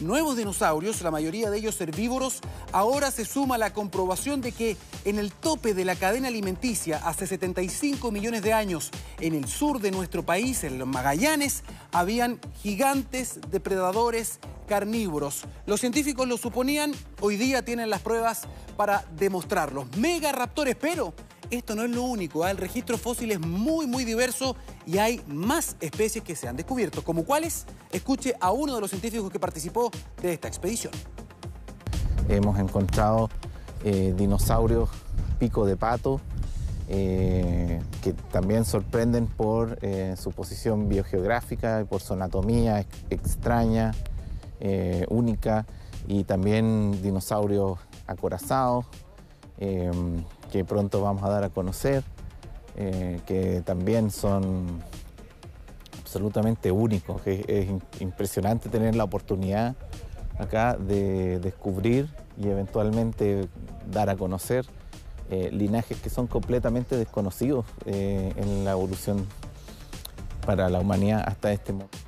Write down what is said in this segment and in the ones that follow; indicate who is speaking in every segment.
Speaker 1: nuevos dinosaurios, la mayoría de ellos herbívoros, ahora se suma la comprobación de que en el tope de la cadena alimenticia, hace 75 millones de años, en el sur de nuestro país, en los Magallanes, habían gigantes depredadores carnívoros. Los científicos lo suponían, hoy día tienen las pruebas para demostrarlos. Megaraptores, pero esto no es lo único. ¿eh? El registro fósil es muy, muy diverso y hay más especies que se han descubierto. ¿Como cuáles? Escuche a uno de los científicos que participó de esta expedición.
Speaker 2: Hemos encontrado eh, dinosaurios pico de pato, eh, que también sorprenden por eh, su posición biogeográfica y por su anatomía extraña, eh, única, y también dinosaurios acorazados, que pronto vamos a dar a conocer, que también son absolutamente únicos. Es, es impresionante tener la oportunidad acá de descubrir y eventualmente dar a conocer eh, linajes que son completamente desconocidos eh, en la evolución para la humanidad hasta este momento.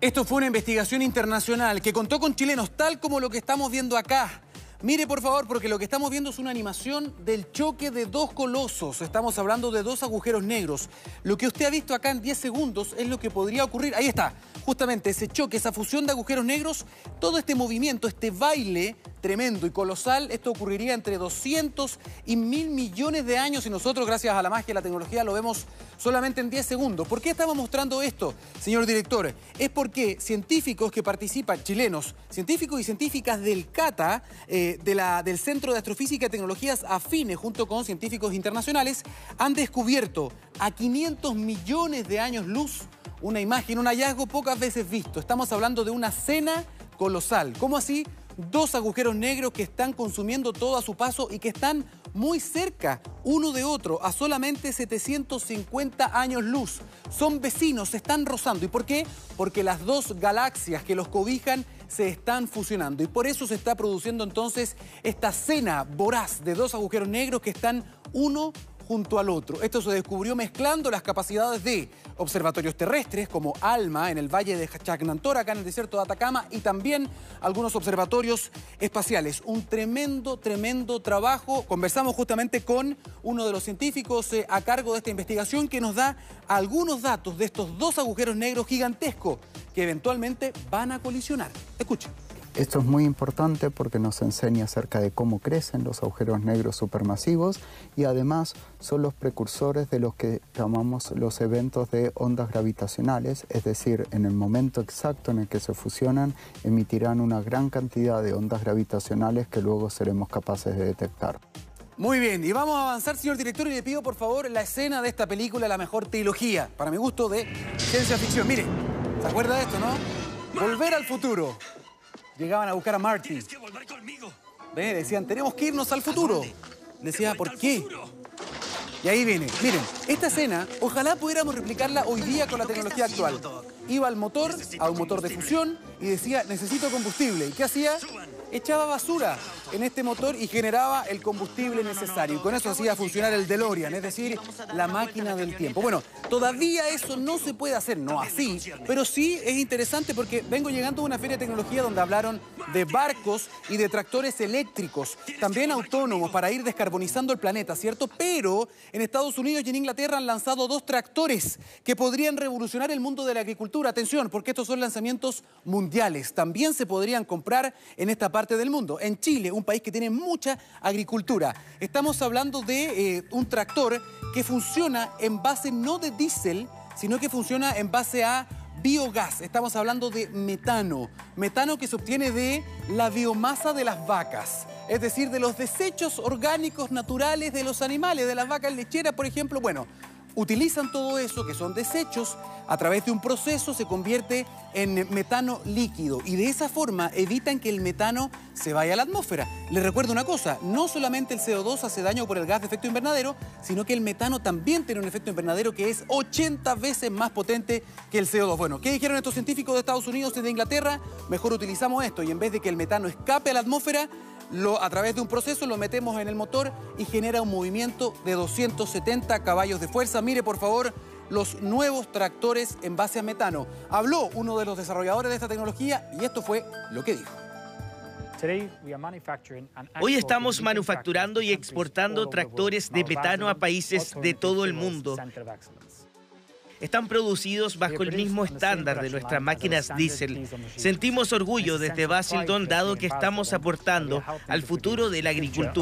Speaker 1: Esto fue una investigación internacional que contó con chilenos, tal como lo que estamos viendo acá. Mire por favor, porque lo que estamos viendo es una animación del choque de dos colosos. Estamos hablando de dos agujeros negros. Lo que usted ha visto acá en 10 segundos es lo que podría ocurrir. Ahí está, justamente ese choque, esa fusión de agujeros negros, todo este movimiento, este baile tremendo y colosal, esto ocurriría entre 200 y mil millones de años y nosotros, gracias a la magia y la tecnología, lo vemos solamente en 10 segundos. ¿Por qué estamos mostrando esto, señor director? Es porque científicos que participan, chilenos, científicos y científicas del CATA, eh, de la, del Centro de Astrofísica y Tecnologías Afines, junto con científicos internacionales, han descubierto a 500 millones de años luz una imagen, un hallazgo pocas veces visto. Estamos hablando de una cena colosal. ¿Cómo así? Dos agujeros negros que están consumiendo todo a su paso y que están muy cerca uno de otro, a solamente 750 años luz. Son vecinos, se están rozando. ¿Y por qué? Porque las dos galaxias que los cobijan se están fusionando. Y por eso se está produciendo entonces esta cena voraz de dos agujeros negros que están uno junto al otro. Esto se descubrió mezclando las capacidades de observatorios terrestres como ALMA en el valle de Chacnantora, acá en el desierto de Atacama, y también algunos observatorios espaciales. Un tremendo, tremendo trabajo. Conversamos justamente con uno de los científicos eh, a cargo de esta investigación que nos da algunos datos de estos dos agujeros negros gigantescos que eventualmente van a colisionar. Escuchen.
Speaker 3: Esto es muy importante porque nos enseña acerca de cómo crecen los agujeros negros supermasivos y además son los precursores de los que llamamos los eventos de ondas gravitacionales, es decir, en el momento exacto en el que se fusionan emitirán una gran cantidad de ondas gravitacionales que luego seremos capaces de detectar.
Speaker 1: Muy bien, y vamos a avanzar, señor director, y le pido por favor la escena de esta película, la mejor trilogía, para mi gusto, de ciencia ficción. Mire, ¿se acuerda de esto, no? Volver al futuro llegaban a buscar a Marty.
Speaker 4: Tienes que volver conmigo.
Speaker 1: ¿Ve? Decían, tenemos que irnos al futuro. Decía, ¿por qué? Y ahí viene. Miren, esta escena, ojalá pudiéramos replicarla hoy día con la tecnología actual. Iba al motor, a un motor de fusión, y decía, necesito combustible. ¿Y qué hacía? Echaba basura en este motor y generaba el combustible necesario. Y con eso hacía funcionar el DeLorean, es decir, la máquina del tiempo. Bueno, todavía eso no se puede hacer, no así, pero sí es interesante porque vengo llegando a una feria de tecnología donde hablaron de barcos y de tractores eléctricos, también autónomos para ir descarbonizando el planeta, ¿cierto? Pero en Estados Unidos y en Inglaterra han lanzado dos tractores que podrían revolucionar el mundo de la agricultura. Atención, porque estos son lanzamientos También se podrían comprar en esta parte del mundo. En Chile, un país que tiene mucha agricultura. Estamos hablando de eh, un tractor que funciona en base no de diésel, sino que funciona en base a biogás. Estamos hablando de metano. Metano que se obtiene de la biomasa de las vacas. Es decir, de los desechos orgánicos naturales de los animales, de las vacas lecheras, por ejemplo. Bueno, utilizan todo eso, que son desechos, a través de un proceso se convierte en metano líquido y de esa forma evitan que el metano se vaya a la atmósfera. Les recuerdo una cosa, no solamente el CO2 hace daño por el gas de efecto invernadero, sino que el metano también tiene un efecto invernadero que es 80 veces más potente que el CO2. Bueno, ¿qué dijeron estos científicos de Estados Unidos y de Inglaterra? Mejor utilizamos esto y en vez de que el metano escape a la atmósfera, lo, a través de un proceso lo metemos en el motor y genera un movimiento de 270 caballos de fuerza. Mire, por favor, los nuevos tractores en base a metano. Habló uno de los desarrolladores de esta tecnología y esto fue lo que dijo.
Speaker 4: Hoy estamos manufacturando y exportando tractores de metano a países de todo el mundo. Están producidos bajo el mismo estándar de nuestras máquinas diésel. Sentimos orgullo desde Basildon dado que estamos aportando al futuro de la agricultura.